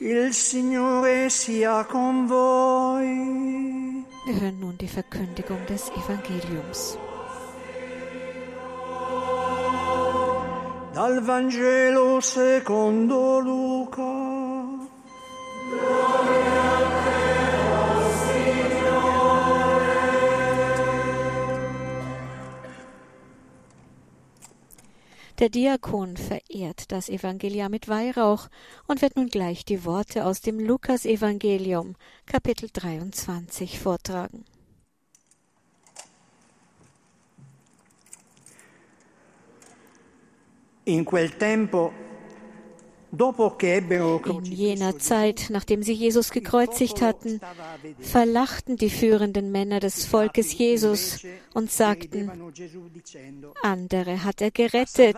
Il Signore sia con voi. Wir hören nun die Verkündigung des Evangeliums. Dal Vangelo secondo Luca. Der Diakon verehrt das Evangelium mit Weihrauch und wird nun gleich die Worte aus dem Lukas-Evangelium, Kapitel 23, vortragen. In quel tempo, In jener Zeit, nachdem sie Jesus gekreuzigt hatten, verlachten die führenden Männer des Volkes Jesus und sagten, andere hat er gerettet,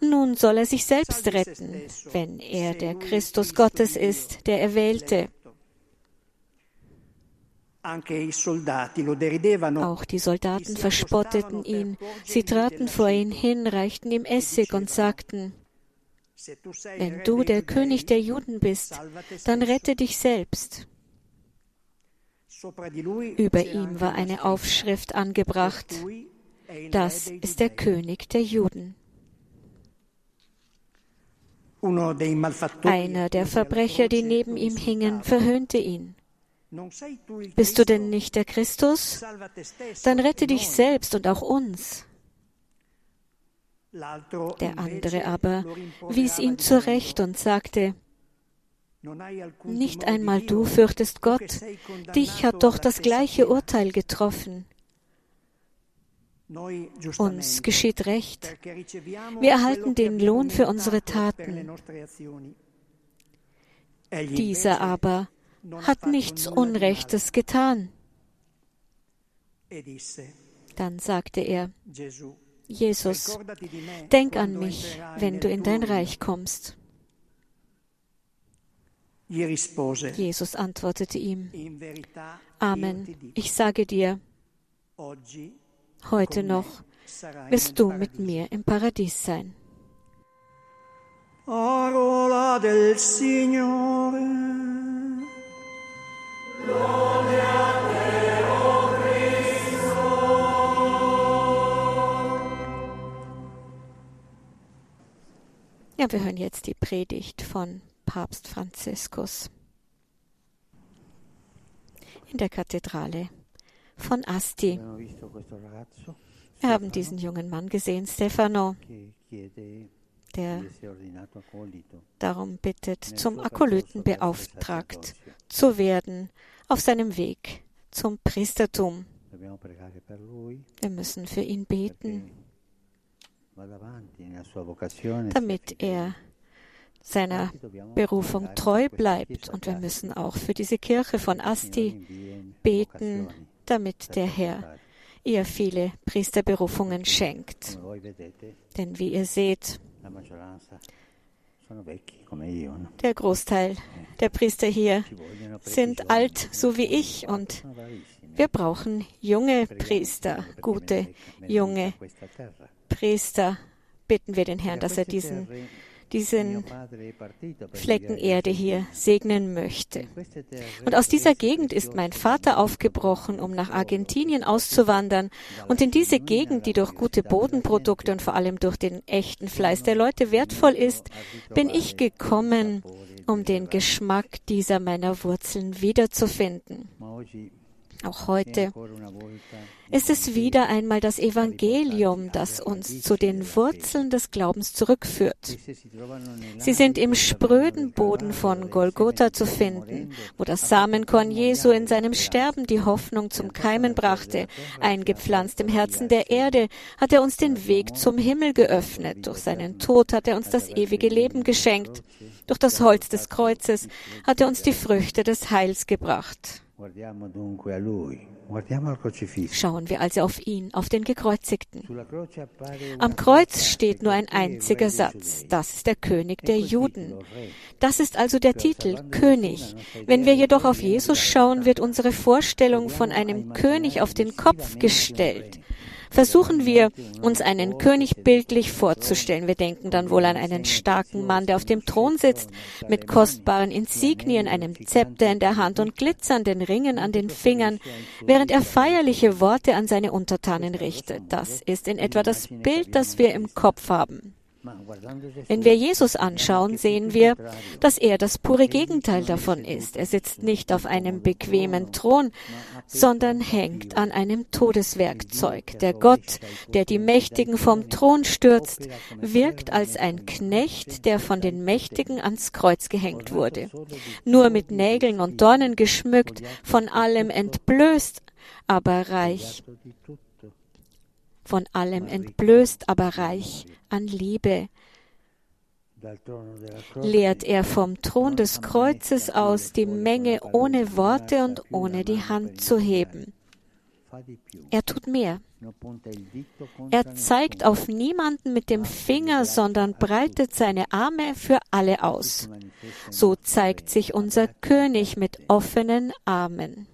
nun soll er sich selbst retten, wenn er der Christus Gottes ist, der Erwählte. Auch die Soldaten verspotteten ihn. Sie traten vor ihn hin, reichten ihm Essig und sagten, wenn du der König der Juden bist, dann rette dich selbst. Über ihm war eine. Aufschrift angebracht. Das ist der. König der Juden. Einer der Verbrecher, die neben ihm hingen, verhöhnte ihn. Bist du denn nicht der Christus? Dann rette dich selbst und auch uns. Der andere aber wies ihn zurecht und sagte, "Non hai alcun nicht einmal du fürchtest Gott, dich hat doch das gleiche pena." Urteil getroffen. Uns geschieht Recht. Wir erhalten den Lohn für unsere Taten. Dieser aber hat nichts. Unrechtes getan. E Dann sagte er, Jesus, denk an mich, wenn du in dein regno." Reich kommst. Jesus antwortete ihm, Amen, ich sage dir, heute noch wirst du mit mir im Paradies sein. Parola del Signore. Ja, wir hören jetzt die Predigt von Papst Franziskus. In der Kathedrale von Asti. Wir haben diesen jungen Mann gesehen, Stefano, der darum bittet, zum Akolyten beauftragt zu werden auf seinem Weg zum Priestertum. Wir müssen für ihn beten, damit er seiner Berufung treu bleibt. Und wir müssen auch für diese Kirche von Asti beten, damit der Herr ihr viele Priesterberufungen schenkt. Denn wie ihr seht, der Großteil der Priester hier sind alt, so wie ich, und wir brauchen junge Priester, gute, junge. Priester. Bitten wir den Herrn, E dass er diesen, diesen per Flecken Erde hier segnen möchte. Und aus dieser Gegend ist mein Vater aufgebrochen, um nach Argentinien auszuwandern. Und in diese Gegend, die durch gute Bodenprodukte und vor allem durch den echten Fleiß der Leute wertvoll ist, bin ich gekommen, um den Geschmack dieser meiner Wurzeln wiederzufinden. Auch heute ist es wieder einmal das Evangelium, das uns zu den Wurzeln des Glaubens zurückführt. Sie sind im spröden Boden von Golgotha zu finden, wo das Samenkorn Jesu in seinem. Sterben die Hoffnung zum Keimen brachte. Eingepflanzt im Herzen der Erde hat er uns den Weg zum Himmel geöffnet. Durch seinen Tod hat er uns das ewige Leben geschenkt. Durch das Holz des Kreuzes hat er uns die Früchte des Heils gebracht. Schauen wir also auf ihn, auf den Gekreuzigten. Am Kreuz steht nur ein einziger Satz. Das ist der König der Juden. Das ist also der Titel, König. Wenn wir jedoch auf Jesus schauen, wird unsere Vorstellung von einem König auf den Kopf gestellt. Versuchen wir, uns einen König bildlich vorzustellen. Wir denken dann wohl an einen starken Mann, der auf dem Thron sitzt, mit kostbaren Insignien, einem Zepter in der Hand und glitzernden Ringen an den Fingern, während er feierliche Worte an seine Untertanen richtet. Das ist in etwa das Bild, das wir im Kopf haben. Wenn wir Jesus anschauen, sehen wir, dass er das pure Gegenteil davon ist. Er sitzt nicht auf einem bequemen Thron, sondern hängt an einem Todeswerkzeug. Der Gott, der die Mächtigen vom Thron stürzt, wirkt als ein Knecht, der von den Mächtigen ans Kreuz gehängt wurde. Nur mit Nägeln und Dornen geschmückt, von allem entblößt, aber reich von allem entblößt, aber reich an Liebe. Lehrt er vom Thron des Kreuzes aus die Menge ohne Worte und ohne die Hand zu heben. Er tut mehr. Er zeigt auf niemanden mit dem Finger, sondern breitet seine Arme für alle aus. So zeigt sich unser König mit offenen Armen.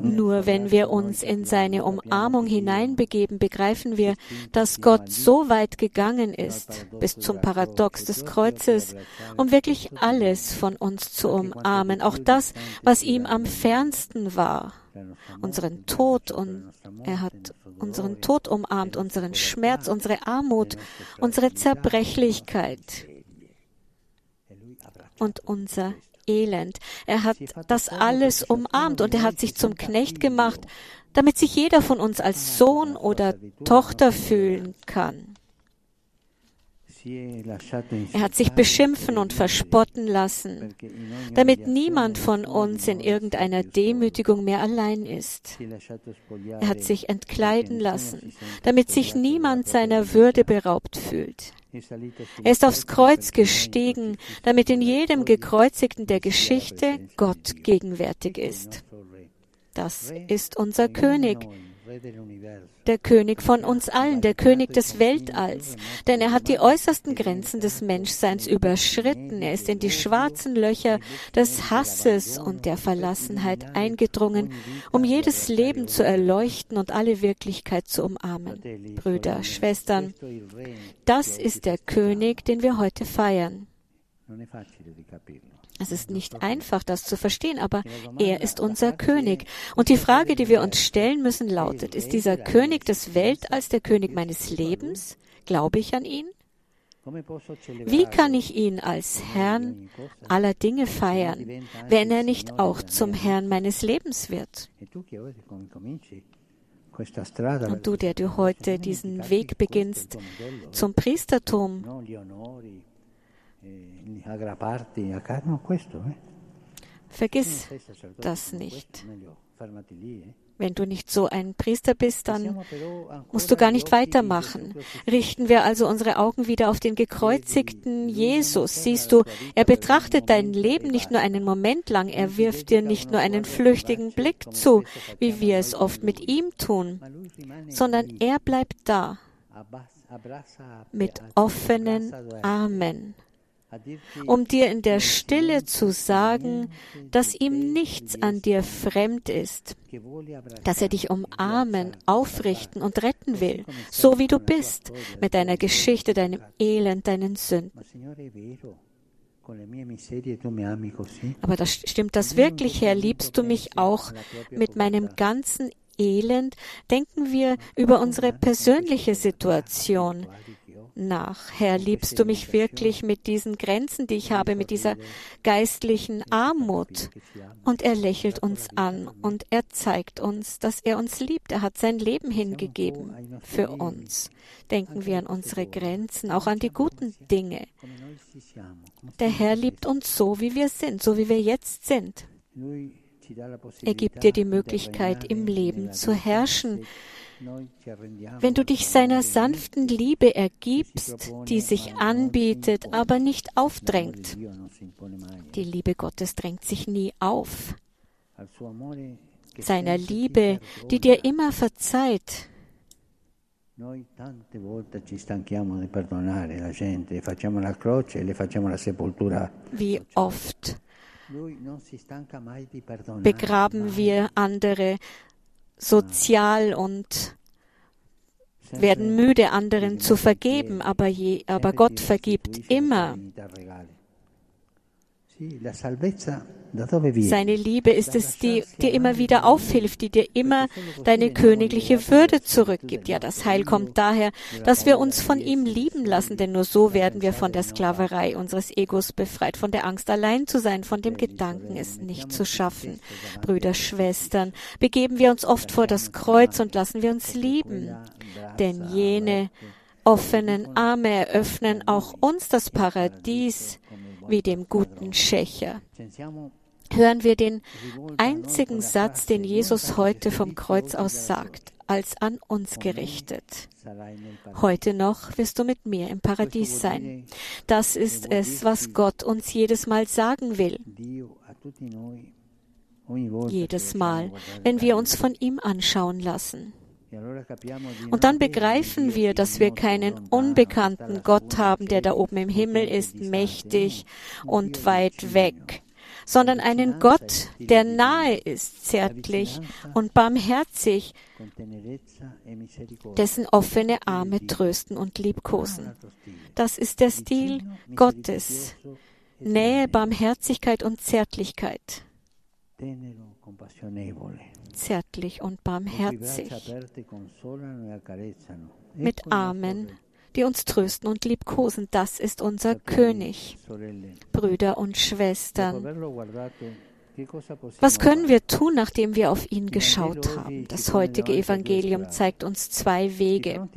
Nur wenn wir uns in seine Umarmung hineinbegeben, begreifen wir, dass Gott so weit gegangen ist, bis zum Paradox des Kreuzes, um wirklich alles von uns zu umarmen, auch das, was ihm am fernsten war, unseren Tod und er hat unseren Tod umarmt, unseren Schmerz, unsere Armut, unsere Zerbrechlichkeit und unser Elend. Er hat das alles umarmt und er hat sich zum Knecht gemacht, damit sich jeder von uns als Sohn oder Tochter fühlen kann. Er hat sich beschimpfen und verspotten lassen, damit niemand von uns in irgendeiner Demütigung mehr allein ist. Er hat sich entkleiden lassen, damit sich niemand seiner Würde beraubt fühlt. Er ist aufs Kreuz gestiegen, damit in jedem Gekreuzigten der Geschichte Gott gegenwärtig ist. Das ist unser König, der König von uns allen, der König des Weltalls, denn er hat die äußersten Grenzen des Menschseins überschritten, er ist in die schwarzen Löcher des Hasses und der Verlassenheit eingedrungen, um jedes Leben zu erleuchten und alle Wirklichkeit zu umarmen. Brüder, Schwestern, das ist der König, den wir heute feiern. Es ist nicht einfach, das zu verstehen, aber er ist unser König. Und die Frage, die wir uns stellen müssen, lautet, ist dieser König des Weltalls der König meines Lebens? Glaube ich an ihn? Wie kann ich ihn als Herrn aller Dinge feiern, wenn er nicht auch zum Herrn meines Lebens wird? Und du, der du heute diesen Weg beginnst zum Priestertum, Vergiss das nicht. Wenn du nicht so ein Priester bist, dann musst du gar nicht weitermachen. Richten wir also unsere Augen wieder auf den gekreuzigten Jesus. Siehst du, er betrachtet dein Leben nicht nur einen Moment lang, er wirft dir nicht nur einen flüchtigen Blick zu, wie wir es oft mit ihm tun, sondern er bleibt da. Mit offenen Armen um dir in der Stille zu sagen, dass ihm nichts an dir fremd ist, dass er dich umarmen, aufrichten und retten will, so wie du bist, mit deiner Geschichte, deinem Elend, deinen Sünden. Aber das, stimmt das wirklich, Herr? Liebst du mich auch mit meinem ganzen Elend? Denken wir über unsere persönliche Situation nach. Herr, liebst du mich wirklich mit diesen Grenzen, die ich habe, mit dieser geistlichen Armut? Und er lächelt uns an und er zeigt uns, dass er uns liebt. Er hat sein Leben hingegeben für uns. Denken wir an unsere Grenzen, auch an die guten Dinge. Der Herr liebt uns so, wie wir sind, so wie wir jetzt sind. Er gibt dir die Möglichkeit, im Leben zu herrschen, wenn du dich seiner sanften Liebe ergibst, die sich anbietet, aber nicht aufdrängt. Die Liebe Gottes drängt sich nie auf. Seiner Liebe, die dir immer verzeiht. E Wie oft begraben wir andere sozial und werden müde, anderen zu vergeben, aber, je, aber Gott vergibt immer. Seine Liebe ist es, die dir immer wieder aufhilft, die dir immer deine königliche Würde zurückgibt. Ja, das Heil kommt daher, dass wir uns von ihm lieben lassen, denn nur so werden wir von der Sklaverei unseres Egos befreit, von der Angst allein zu sein, von dem Gedanken, es nicht zu schaffen. Brüder, Schwestern, begeben wir uns oft vor das Kreuz und lassen wir uns lieben, denn jene offenen Arme eröffnen auch uns das Paradies wie dem guten Schächer hören wir den einzigen Satz, den Jesus heute vom Kreuz aus sagt, als an uns gerichtet. Heute noch wirst du mit mir im Paradies sein. Das ist es, was Gott uns jedes Mal sagen will. Jedes Mal, wenn wir uns von ihm anschauen lassen. Und dann begreifen wir, dass wir keinen unbekannten Gott haben, der da oben im Himmel ist, mächtig und weit weg, sondern einen Gott, der nahe ist, zärtlich und barmherzig, dessen offene Arme trösten und liebkosen. Das ist der Stil Gottes. Nähe, Barmherzigkeit und Zärtlichkeit. Zärtlich und barmherzig. Mit Armen die uns trösten und liebkosen. Das ist unser König. Brüder und Schwestern. Was können wir tun, nachdem wir auf ihn geschaut haben? Das heutige Evangelium zeigt uns zwei Wege.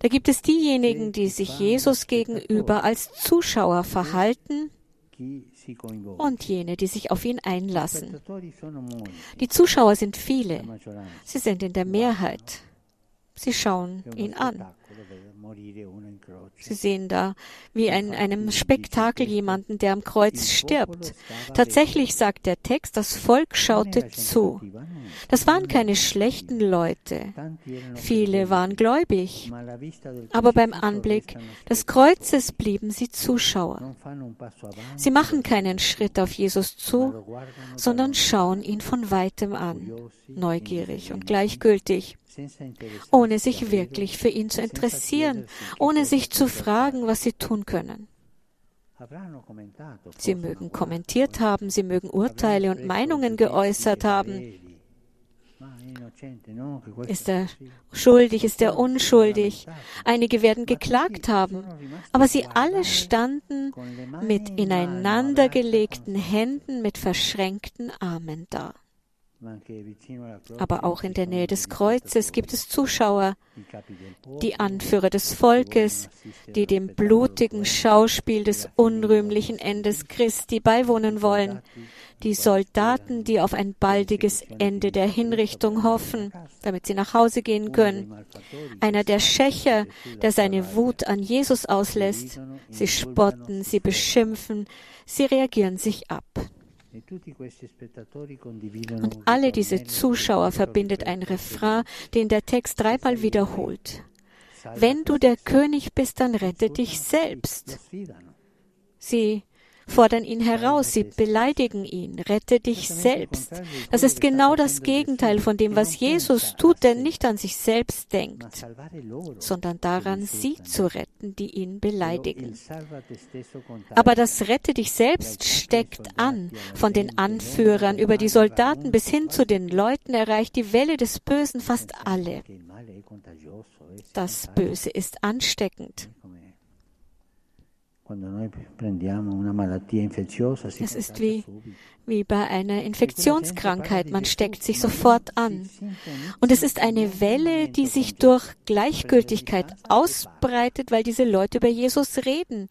Da gibt es diejenigen, die sich Jesus gegenüber als Zuschauer verhalten und jene, die sich auf ihn einlassen. Die Zuschauer sind viele. Sie sind in der Mehrheit. Sie schauen ihn an. Sie sehen da wie in einem Spektakel jemanden, der am Kreuz stirbt. Tatsächlich sagt der Text, das Volk schaute zu. Das waren keine schlechten Leute. Viele waren gläubig. Aber beim Anblick des Kreuzes blieben sie Zuschauer. Sie machen keinen Schritt auf Jesus zu, sondern schauen ihn von weitem an, neugierig und gleichgültig ohne sich wirklich für ihn zu interessieren, ohne sich zu fragen, was sie tun können. Sie mögen kommentiert haben, sie mögen Urteile und Meinungen geäußert haben. Ist er schuldig, ist er unschuldig? Einige werden geklagt haben, aber sie alle standen mit ineinandergelegten Händen, mit verschränkten Armen da. Aber auch in der Nähe des Kreuzes gibt es Zuschauer, die Anführer des Volkes, die dem blutigen Schauspiel des unrühmlichen Endes Christi beiwohnen wollen, die Soldaten, die auf ein baldiges Ende der Hinrichtung hoffen, damit sie nach Hause gehen können, einer der Schächer, der seine Wut an Jesus auslässt, sie spotten, sie beschimpfen, sie reagieren sich ab. Und alle diese Zuschauer verbindet ein Refrain, den der Text dreimal wiederholt. Wenn du der König bist, dann rette dich selbst. Sie fordern ihn heraus, sie beleidigen ihn, rette dich selbst. Das ist genau das Gegenteil von dem, was Jesus tut, der nicht an sich selbst denkt, sondern daran, sie zu retten, die ihn beleidigen. Aber das Rette dich selbst steckt an. Von den Anführern über die Soldaten bis hin zu den Leuten erreicht die Welle des Bösen fast alle. Das Böse ist ansteckend. Es ist wie, wie bei einer Infektionskrankheit. Man steckt sich sofort an. Und es ist eine Welle, die sich durch Gleichgültigkeit ausbreitet, weil diese Leute über Jesus reden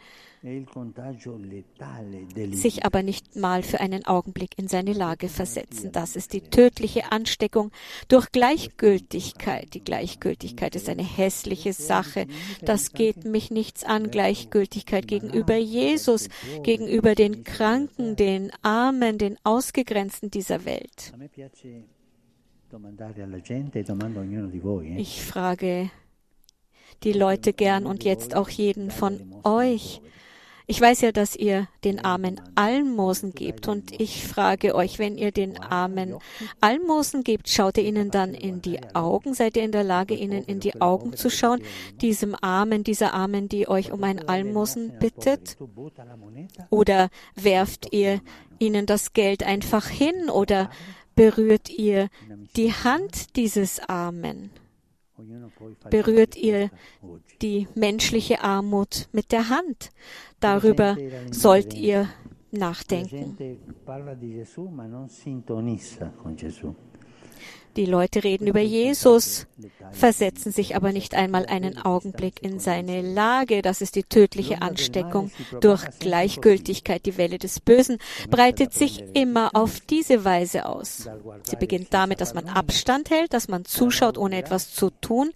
sich aber nicht mal für einen Augenblick in seine Lage versetzen. Das ist die tödliche Ansteckung durch Gleichgültigkeit. Die Gleichgültigkeit ist eine hässliche Sache. Das geht mich nichts an. Gleichgültigkeit gegenüber Jesus, gegenüber den Kranken, den Armen, den Ausgegrenzten dieser Welt. Ich frage die Leute gern und jetzt auch jeden von euch. Ich weiß ja, dass ihr den Armen Almosen gebt und ich frage euch, wenn ihr den Armen Almosen gebt, schaut ihr ihnen dann in die Augen? Seid ihr in der Lage, ihnen in die Augen zu schauen? Diesem Armen, dieser Armen, die euch um ein Almosen bittet? Oder werft ihr ihnen das Geld einfach hin oder berührt ihr die Hand dieses Armen? Berührt ihr die menschliche Armut mit der Hand. Darüber sollt ihr nachdenken. Die Leute reden über Jesus, versetzen sich aber nicht einmal einen Augenblick in seine Lage. Das ist die tödliche Ansteckung durch Gleichgültigkeit. Die Welle des Bösen breitet sich immer auf diese Weise aus. Sie beginnt damit, dass man Abstand hält, dass man zuschaut, ohne etwas zu tun,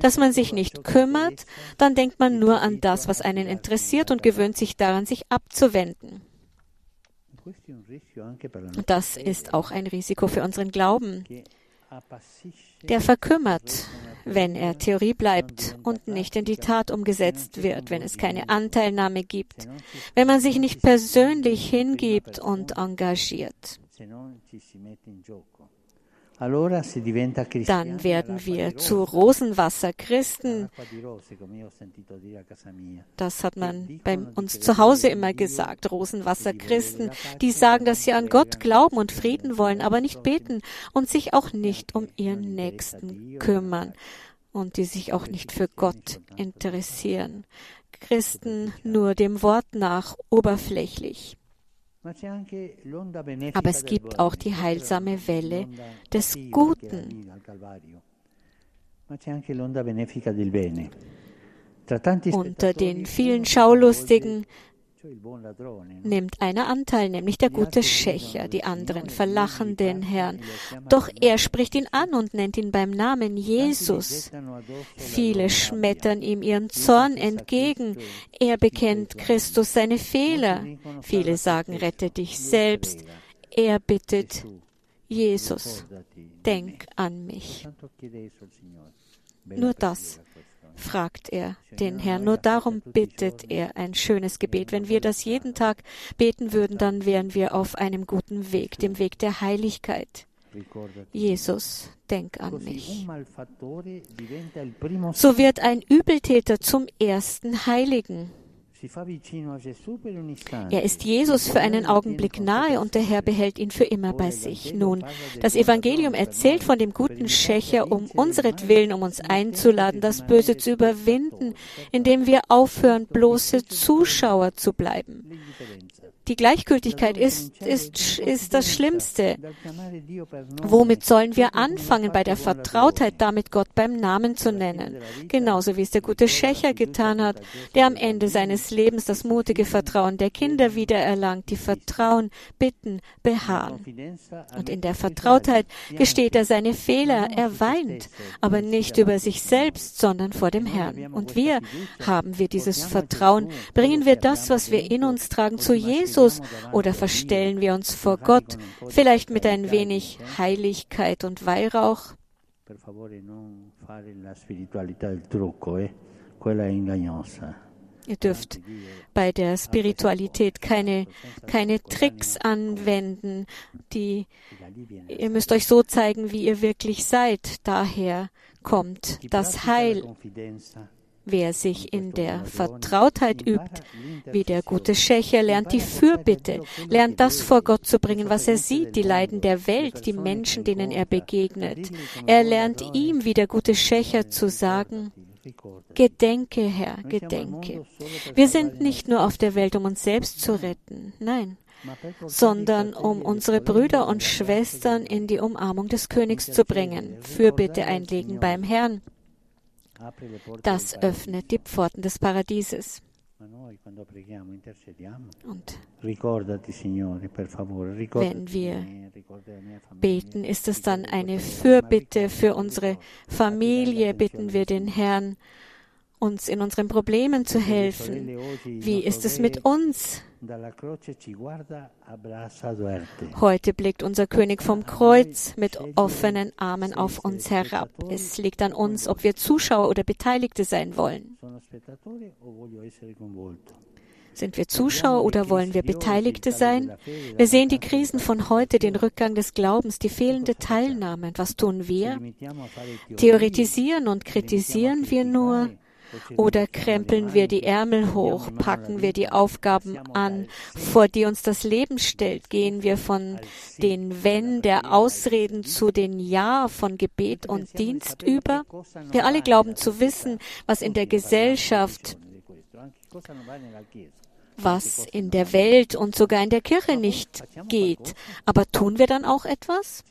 dass man sich nicht kümmert. Dann denkt man nur an das, was einen interessiert und gewöhnt sich daran, sich abzuwenden. Das ist auch ein Risiko für unseren Glauben der verkümmert, wenn er Theorie bleibt und nicht in die Tat umgesetzt wird, wenn es keine Anteilnahme gibt, wenn man sich nicht persönlich hingibt und engagiert dann werden wir zu Rosenwasserchristen. Das hat man bei uns zu Hause immer gesagt, Rosenwasserchristen, die sagen, dass sie an Gott glauben und Frieden wollen, aber nicht beten und sich auch nicht um ihren Nächsten kümmern und die sich auch nicht für Gott interessieren. Christen nur dem Wort nach oberflächlich. Aber es gibt auch die heilsame Welle des Guten. Unter den vielen Schaulustigen nimmt einer Anteil, nämlich der gute Schächer. Die anderen verlachen den Herrn. Doch er spricht ihn an und nennt ihn beim Namen Jesus. Viele schmettern ihm ihren Zorn entgegen. Er bekennt Christus seine Fehler. Viele sagen, rette dich selbst. Er bittet, Jesus, denk an mich. Nur das fragt er den Herrn. Nur darum bittet er ein schönes Gebet. Wenn wir das jeden Tag beten würden, dann wären wir auf einem guten Weg, dem Weg der Heiligkeit. Jesus, denk an mich. So wird ein Übeltäter zum ersten Heiligen. Er ist Jesus für einen Augenblick nahe und der Herr behält ihn für immer bei sich. Nun, das Evangelium erzählt von dem guten Schächer um unseretwillen, um uns einzuladen, das Böse zu überwinden, indem wir aufhören, bloße Zuschauer zu bleiben. Die Gleichgültigkeit ist, ist, ist das Schlimmste. Womit sollen wir anfangen bei der Vertrautheit, damit Gott beim Namen zu nennen? Genauso wie es der gute Schächer getan hat, der am Ende seines Lebens das mutige Vertrauen der Kinder wiedererlangt, die Vertrauen, bitten, beharren. Und in der Vertrautheit gesteht er seine Fehler, er weint, aber nicht über sich selbst, sondern vor dem Herrn. Und wir haben wir dieses Vertrauen, bringen wir das, was wir in uns tragen, zu Jesus Jesus oder verstellen wir uns vor Gott, vielleicht mit ein wenig Heiligkeit und Weihrauch? Ihr dürft bei der Spiritualität keine, keine Tricks anwenden, die, ihr müsst euch so zeigen, wie ihr wirklich seid. Daher kommt das Heil. Wer sich in der Vertrautheit übt, wie der gute Schächer, lernt die Fürbitte, lernt das vor Gott zu bringen, was er sieht, die Leiden der Welt, die Menschen, denen er begegnet. Er lernt ihm, wie der gute Schächer, zu sagen, Gedenke, Herr, gedenke. Wir sind nicht nur auf der Welt, um uns selbst zu retten, nein, sondern um unsere Brüder und Schwestern in die Umarmung des Königs zu bringen, Fürbitte einlegen beim Herrn. Das öffnet die Pforten des Paradieses. Und wenn wir beten, ist es dann eine Fürbitte für unsere Familie, bitten wir den Herrn, uns in unseren Problemen zu helfen. Wie ist es mit uns? Heute blickt unser König vom Kreuz mit offenen Armen auf uns herab. Es liegt an uns, ob wir Zuschauer oder Beteiligte sein wollen. Sind wir Zuschauer oder wollen wir Beteiligte sein? Wir sehen die Krisen von heute, den Rückgang des Glaubens, die fehlende Teilnahme. Was tun wir? Theoretisieren und kritisieren wir nur? Oder krempeln wir die Ärmel hoch, packen wir die Aufgaben an, vor die uns das Leben stellt, gehen wir von den Wenn der Ausreden zu den Ja von Gebet und Dienst über? Wir alle glauben zu wissen, was in der Gesellschaft was in der Welt und sogar in der Kirche nicht geht. Aber tun wir dann auch etwas?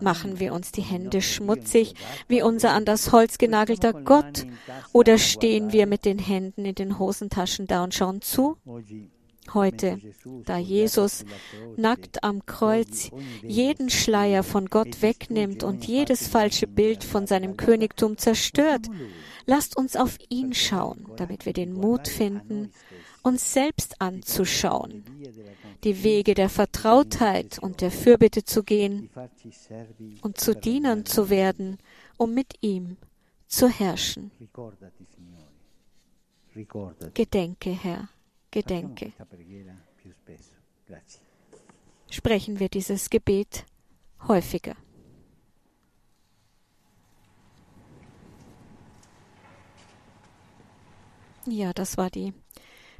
Machen wir uns die Hände schmutzig wie unser an das Holz genagelter Gott? Oder stehen wir mit den Händen in den Hosentaschen da und schauen zu? Heute, da Jesus nackt am Kreuz jeden Schleier von Gott wegnimmt und jedes falsche Bild von seinem Königtum zerstört, lasst uns auf ihn schauen, damit wir den Mut finden, uns selbst anzuschauen, die Wege der Vertrautheit und der Fürbitte zu gehen und zu Dienern zu werden, um mit ihm zu herrschen. Gedenke, Herr, gedenke. Sprechen wir dieses Gebet häufiger. Ja, das war die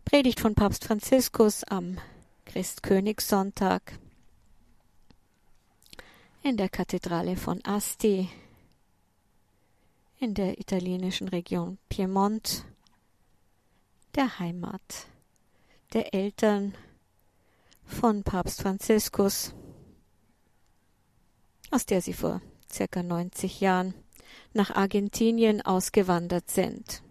Predigt von Papst Franziskus am Christkönigssonntag in der Kathedrale von Asti in der italienischen Region Piemont, der Heimat der Eltern von Papst Franziskus, aus der sie vor circa 90 Jahren nach Argentinien ausgewandert sind.